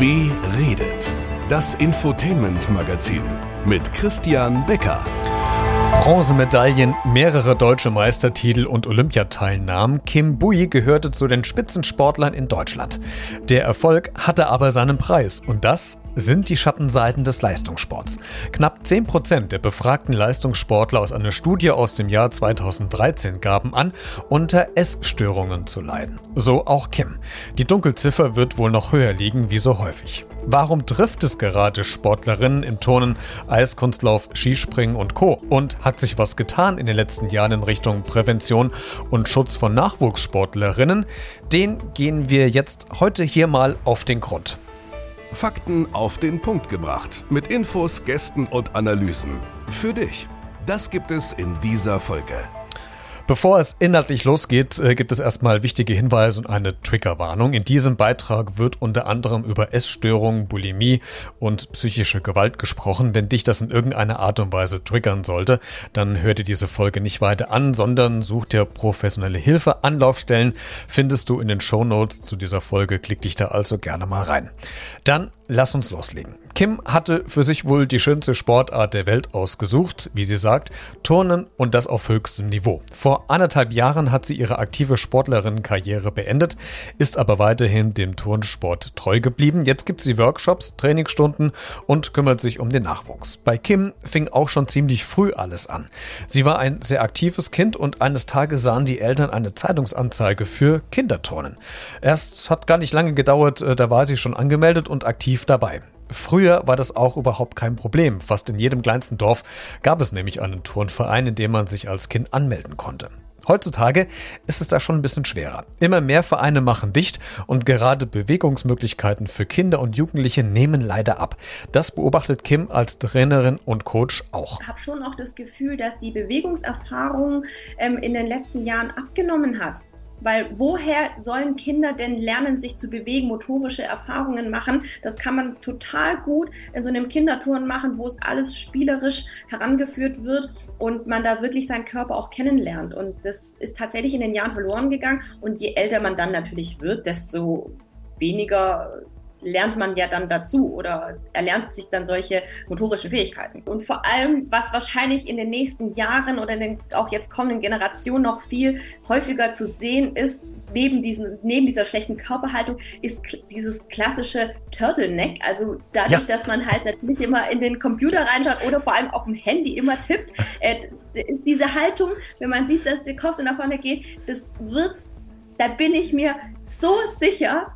Beredet. Das Infotainment-Magazin mit Christian Becker. Bronzemedaillen, mehrere deutsche Meistertitel und Olympiateilnahmen. Kim Bui gehörte zu den Spitzensportlern in Deutschland. Der Erfolg hatte aber seinen Preis und das sind die Schattenseiten des Leistungssports. Knapp 10% der befragten Leistungssportler aus einer Studie aus dem Jahr 2013 gaben an, unter Essstörungen zu leiden. So auch Kim. Die Dunkelziffer wird wohl noch höher liegen wie so häufig. Warum trifft es gerade Sportlerinnen im Turnen, Eiskunstlauf, Skispringen und Co? Und hat sich was getan in den letzten Jahren in Richtung Prävention und Schutz von Nachwuchssportlerinnen? Den gehen wir jetzt heute hier mal auf den Grund. Fakten auf den Punkt gebracht. Mit Infos, Gästen und Analysen. Für dich. Das gibt es in dieser Folge. Bevor es inhaltlich losgeht, äh, gibt es erstmal wichtige Hinweise und eine Triggerwarnung. In diesem Beitrag wird unter anderem über Essstörungen, Bulimie und psychische Gewalt gesprochen. Wenn dich das in irgendeiner Art und Weise triggern sollte, dann hör dir diese Folge nicht weiter an, sondern such dir professionelle Hilfe. Anlaufstellen findest du in den Show Notes zu dieser Folge. Klick dich da also gerne mal rein. Dann lass uns loslegen. Kim hatte für sich wohl die schönste Sportart der Welt ausgesucht, wie sie sagt, Turnen und das auf höchstem Niveau. Vor anderthalb Jahren hat sie ihre aktive Sportlerinnenkarriere beendet, ist aber weiterhin dem Turnsport treu geblieben. Jetzt gibt sie Workshops, Trainingsstunden und kümmert sich um den Nachwuchs. Bei Kim fing auch schon ziemlich früh alles an. Sie war ein sehr aktives Kind und eines Tages sahen die Eltern eine Zeitungsanzeige für Kinderturnen. Erst hat gar nicht lange gedauert, äh, da war sie schon angemeldet und aktiv dabei. Früher war das auch überhaupt kein Problem. Fast in jedem kleinsten Dorf gab es nämlich einen Turnverein, in dem man sich als Kind anmelden konnte. Heutzutage ist es da schon ein bisschen schwerer. Immer mehr Vereine machen dicht und gerade Bewegungsmöglichkeiten für Kinder und Jugendliche nehmen leider ab. Das beobachtet Kim als Trainerin und Coach auch. Ich habe schon auch das Gefühl, dass die Bewegungserfahrung ähm, in den letzten Jahren abgenommen hat. Weil woher sollen Kinder denn lernen, sich zu bewegen, motorische Erfahrungen machen? Das kann man total gut in so einem Kinderturnen machen, wo es alles spielerisch herangeführt wird und man da wirklich seinen Körper auch kennenlernt. Und das ist tatsächlich in den Jahren verloren gegangen. Und je älter man dann natürlich wird, desto weniger lernt man ja dann dazu oder erlernt sich dann solche motorischen Fähigkeiten. Und vor allem, was wahrscheinlich in den nächsten Jahren oder in den auch jetzt kommenden Generationen noch viel häufiger zu sehen ist, neben, diesen, neben dieser schlechten Körperhaltung, ist dieses klassische Turtleneck. Also dadurch, ja. dass man halt natürlich immer in den Computer reinschaut oder vor allem auf dem Handy immer tippt, äh, ist diese Haltung, wenn man sieht, dass der Kopf so nach vorne geht, das wird, da bin ich mir so sicher,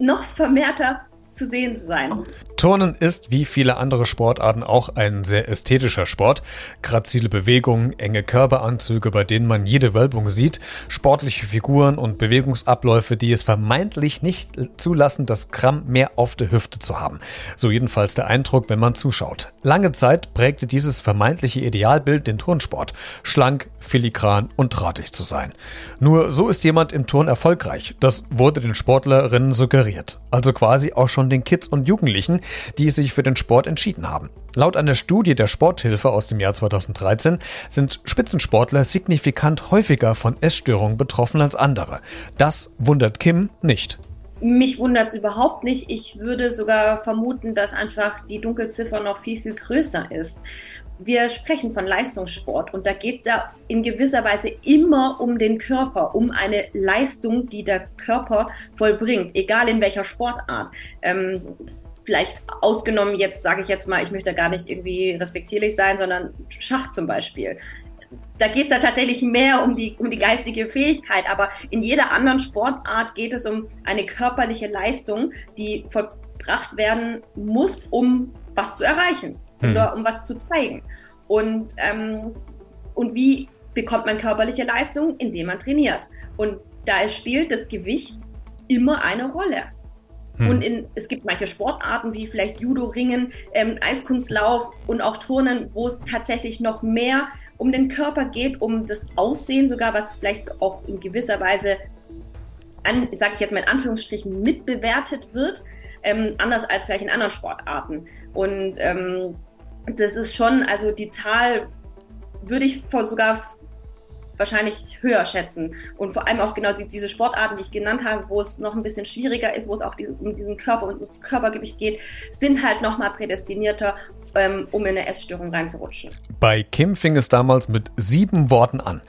noch vermehrter zu sehen sein. Turnen ist wie viele andere Sportarten auch ein sehr ästhetischer Sport. Grazile Bewegungen, enge Körperanzüge, bei denen man jede Wölbung sieht, sportliche Figuren und Bewegungsabläufe, die es vermeintlich nicht zulassen, das Gramm mehr auf der Hüfte zu haben. So jedenfalls der Eindruck, wenn man zuschaut. Lange Zeit prägte dieses vermeintliche Idealbild den Turnsport. Schlank, filigran und drahtig zu sein. Nur so ist jemand im Turn erfolgreich. Das wurde den Sportlerinnen suggeriert. Also quasi auch schon den Kids und Jugendlichen, die sich für den Sport entschieden haben. Laut einer Studie der Sporthilfe aus dem Jahr 2013 sind Spitzensportler signifikant häufiger von Essstörungen betroffen als andere. Das wundert Kim nicht. Mich wundert es überhaupt nicht. Ich würde sogar vermuten, dass einfach die Dunkelziffer noch viel, viel größer ist. Wir sprechen von Leistungssport und da geht es ja in gewisser Weise immer um den Körper, um eine Leistung, die der Körper vollbringt, egal in welcher Sportart. Ähm, vielleicht ausgenommen jetzt, sage ich jetzt mal, ich möchte gar nicht irgendwie respektierlich sein, sondern Schach zum Beispiel. Da geht es ja tatsächlich mehr um die, um die geistige Fähigkeit, aber in jeder anderen Sportart geht es um eine körperliche Leistung, die vollbracht werden muss, um was zu erreichen hm. oder um was zu zeigen. Und, ähm, und wie bekommt man körperliche Leistung? Indem man trainiert. Und da spielt das Gewicht immer eine Rolle. Hm. Und in, es gibt manche Sportarten wie vielleicht Judo, Ringen, ähm, Eiskunstlauf und auch Turnen, wo es tatsächlich noch mehr um den Körper geht, um das Aussehen sogar, was vielleicht auch in gewisser Weise, sage ich jetzt mal in Anführungsstrichen, mitbewertet wird, ähm, anders als vielleicht in anderen Sportarten. Und ähm, das ist schon, also die Zahl würde ich sogar wahrscheinlich höher schätzen. Und vor allem auch genau die, diese Sportarten, die ich genannt habe, wo es noch ein bisschen schwieriger ist, wo es auch die, um diesen Körper und das Körpergewicht geht, sind halt nochmal prädestinierter, ähm, um in eine Essstörung reinzurutschen. Bei Kim fing es damals mit sieben Worten an.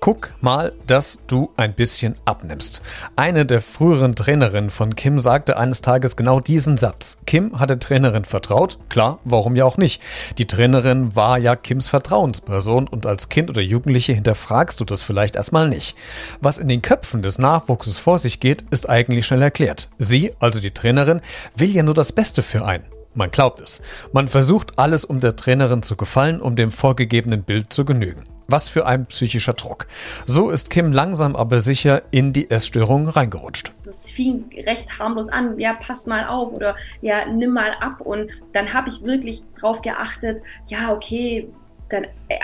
Guck mal, dass du ein bisschen abnimmst. Eine der früheren Trainerinnen von Kim sagte eines Tages genau diesen Satz. Kim hat der Trainerin vertraut. Klar, warum ja auch nicht? Die Trainerin war ja Kims Vertrauensperson und als Kind oder Jugendliche hinterfragst du das vielleicht erstmal nicht. Was in den Köpfen des Nachwuchses vor sich geht, ist eigentlich schnell erklärt. Sie, also die Trainerin, will ja nur das Beste für einen. Man glaubt es. Man versucht alles, um der Trainerin zu gefallen, um dem vorgegebenen Bild zu genügen. Was für ein psychischer Druck. So ist Kim langsam aber sicher in die Essstörung reingerutscht. Das fing recht harmlos an. Ja, pass mal auf oder ja, nimm mal ab. Und dann habe ich wirklich drauf geachtet, ja, okay, dann äh,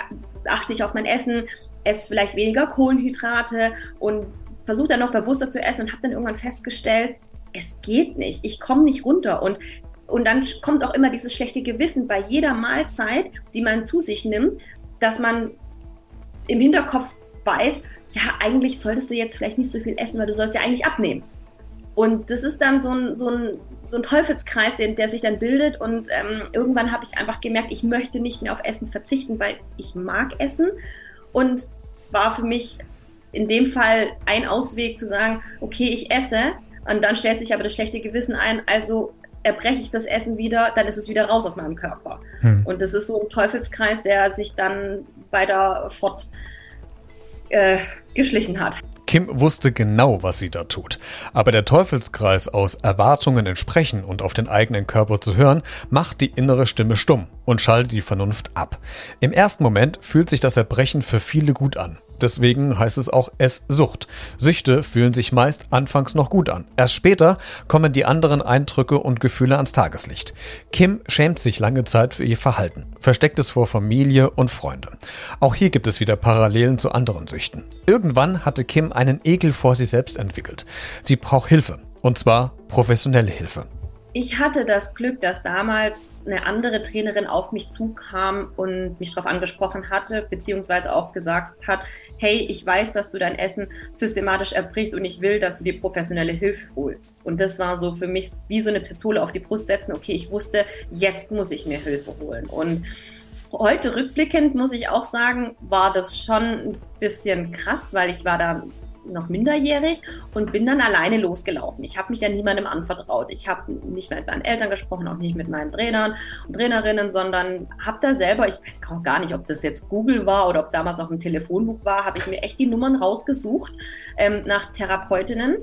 achte ich auf mein Essen, esse vielleicht weniger Kohlenhydrate und versuche dann noch bewusster zu essen und habe dann irgendwann festgestellt, es geht nicht. Ich komme nicht runter. Und und dann kommt auch immer dieses schlechte Gewissen bei jeder Mahlzeit, die man zu sich nimmt, dass man im Hinterkopf weiß, ja, eigentlich solltest du jetzt vielleicht nicht so viel essen, weil du sollst ja eigentlich abnehmen. Und das ist dann so ein, so ein, so ein Teufelskreis, der, der sich dann bildet. Und ähm, irgendwann habe ich einfach gemerkt, ich möchte nicht mehr auf Essen verzichten, weil ich mag Essen. Und war für mich in dem Fall ein Ausweg zu sagen, okay, ich esse. Und dann stellt sich aber das schlechte Gewissen ein, also erbreche ich das Essen wieder, dann ist es wieder raus aus meinem Körper. Hm. Und das ist so ein Teufelskreis, der sich dann weiter fort äh, hat. Kim wusste genau, was sie da tut. Aber der Teufelskreis aus Erwartungen entsprechen und auf den eigenen Körper zu hören, macht die innere Stimme stumm und schaltet die Vernunft ab. Im ersten Moment fühlt sich das Erbrechen für viele gut an. Deswegen heißt es auch Esssucht. Süchte fühlen sich meist anfangs noch gut an. Erst später kommen die anderen Eindrücke und Gefühle ans Tageslicht. Kim schämt sich lange Zeit für ihr Verhalten, versteckt es vor Familie und Freunde. Auch hier gibt es wieder Parallelen zu anderen Süchten. Irgendwann hatte Kim einen Ekel vor sich selbst entwickelt. Sie braucht Hilfe. Und zwar professionelle Hilfe. Ich hatte das Glück, dass damals eine andere Trainerin auf mich zukam und mich darauf angesprochen hatte, beziehungsweise auch gesagt hat, hey, ich weiß, dass du dein Essen systematisch erbrichst und ich will, dass du dir professionelle Hilfe holst. Und das war so für mich wie so eine Pistole auf die Brust setzen. Okay, ich wusste, jetzt muss ich mir Hilfe holen. Und heute rückblickend muss ich auch sagen, war das schon ein bisschen krass, weil ich war da noch minderjährig und bin dann alleine losgelaufen. Ich habe mich ja niemandem anvertraut. Ich habe nicht mit meinen Eltern gesprochen, auch nicht mit meinen Trainern und Trainerinnen, sondern habe da selber, ich weiß gar nicht, ob das jetzt Google war oder ob es damals noch ein Telefonbuch war, habe ich mir echt die Nummern rausgesucht ähm, nach Therapeutinnen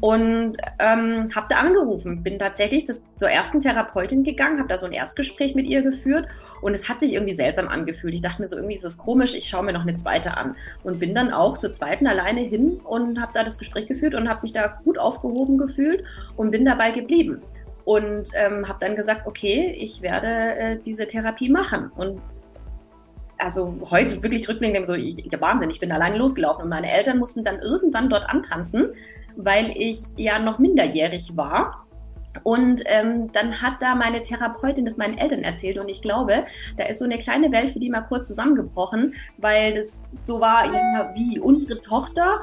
und ähm, habe da angerufen. Bin tatsächlich das, zur ersten Therapeutin gegangen, habe da so ein Erstgespräch mit ihr geführt und es hat sich irgendwie seltsam angefühlt. Ich dachte mir so, irgendwie ist es komisch, ich schaue mir noch eine zweite an. Und bin dann auch zur zweiten alleine hin und habe da das Gespräch geführt und habe mich da gut aufgehoben gefühlt und bin dabei geblieben. Und ähm, habe dann gesagt, okay, ich werde äh, diese Therapie machen. Und also heute wirklich rückblickend so, ja Wahnsinn, ich bin alleine losgelaufen und meine Eltern mussten dann irgendwann dort antanzen, weil ich ja noch minderjährig war. Und ähm, dann hat da meine Therapeutin das meinen Eltern erzählt und ich glaube, da ist so eine kleine Welt für die mal kurz zusammengebrochen, weil das so war, ja, wie unsere Tochter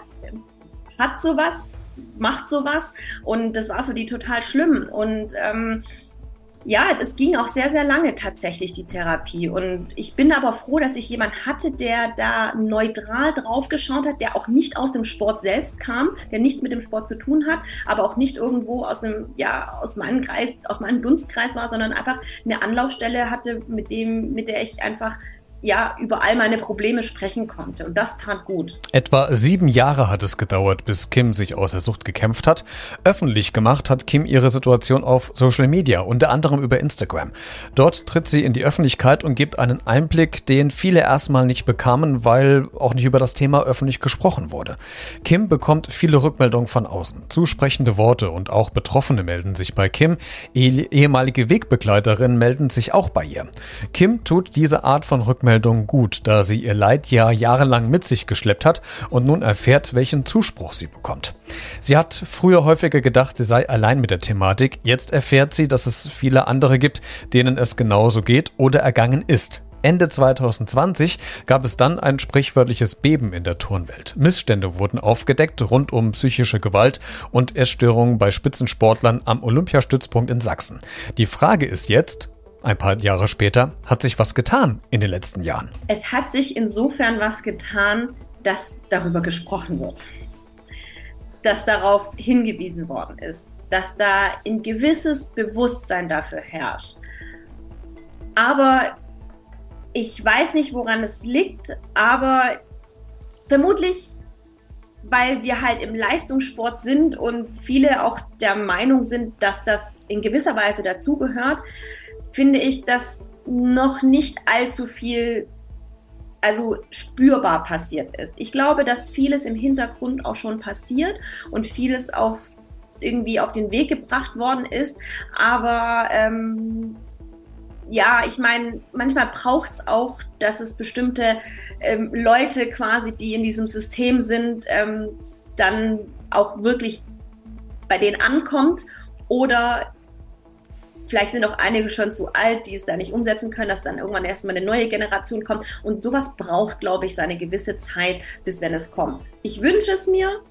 hat sowas, macht sowas und das war für die total schlimm und ähm, ja, es ging auch sehr, sehr lange tatsächlich die Therapie. Und ich bin aber froh, dass ich jemand hatte, der da neutral drauf geschaut hat, der auch nicht aus dem Sport selbst kam, der nichts mit dem Sport zu tun hat, aber auch nicht irgendwo aus einem, ja, aus meinem Kreis, aus meinem Dunstkreis war, sondern einfach eine Anlaufstelle hatte, mit dem, mit der ich einfach ja über all meine Probleme sprechen konnte. Und das tat gut. Etwa sieben Jahre hat es gedauert, bis Kim sich aus der Sucht gekämpft hat. Öffentlich gemacht hat Kim ihre Situation auf Social Media, unter anderem über Instagram. Dort tritt sie in die Öffentlichkeit und gibt einen Einblick, den viele erstmal nicht bekamen, weil auch nicht über das Thema öffentlich gesprochen wurde. Kim bekommt viele Rückmeldungen von außen, zusprechende Worte und auch Betroffene melden sich bei Kim. Ehemalige Wegbegleiterinnen melden sich auch bei ihr. Kim tut diese Art von Rückmeldung Rückmeldung gut, da sie ihr Leid ja jahrelang mit sich geschleppt hat und nun erfährt, welchen Zuspruch sie bekommt. Sie hat früher häufiger gedacht, sie sei allein mit der Thematik. Jetzt erfährt sie, dass es viele andere gibt, denen es genauso geht oder ergangen ist. Ende 2020 gab es dann ein sprichwörtliches Beben in der Turnwelt. Missstände wurden aufgedeckt rund um psychische Gewalt und Essstörungen bei Spitzensportlern am Olympiastützpunkt in Sachsen. Die Frage ist jetzt, ein paar Jahre später, hat sich was getan in den letzten Jahren? Es hat sich insofern was getan, dass darüber gesprochen wird, dass darauf hingewiesen worden ist, dass da ein gewisses Bewusstsein dafür herrscht. Aber ich weiß nicht, woran es liegt, aber vermutlich, weil wir halt im Leistungssport sind und viele auch der Meinung sind, dass das in gewisser Weise dazugehört, finde ich, dass noch nicht allzu viel also spürbar passiert ist. Ich glaube, dass vieles im Hintergrund auch schon passiert und vieles auf irgendwie auf den Weg gebracht worden ist. Aber ähm, ja, ich meine, manchmal braucht es auch, dass es bestimmte ähm, Leute quasi, die in diesem System sind, ähm, dann auch wirklich bei denen ankommt oder Vielleicht sind auch einige schon zu alt, die es da nicht umsetzen können, dass dann irgendwann erstmal eine neue Generation kommt. Und sowas braucht, glaube ich, seine gewisse Zeit, bis wenn es kommt. Ich wünsche es mir,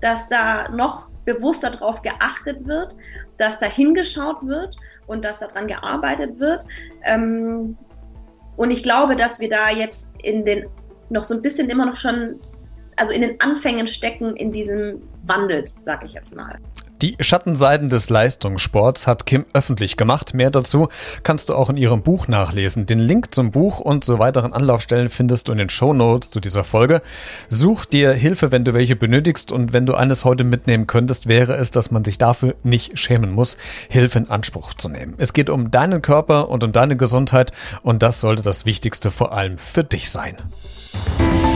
dass da noch bewusster darauf geachtet wird, dass da hingeschaut wird und dass daran gearbeitet wird. Ähm, und ich glaube, dass wir da jetzt in den noch so ein bisschen immer noch schon, also in den Anfängen stecken in diesem Wandel, sag ich jetzt mal. Die Schattenseiten des Leistungssports hat Kim öffentlich gemacht. Mehr dazu kannst du auch in ihrem Buch nachlesen. Den Link zum Buch und zu weiteren Anlaufstellen findest du in den Show Notes zu dieser Folge. Such dir Hilfe, wenn du welche benötigst und wenn du eines heute mitnehmen könntest, wäre es, dass man sich dafür nicht schämen muss, Hilfe in Anspruch zu nehmen. Es geht um deinen Körper und um deine Gesundheit und das sollte das Wichtigste vor allem für dich sein. Musik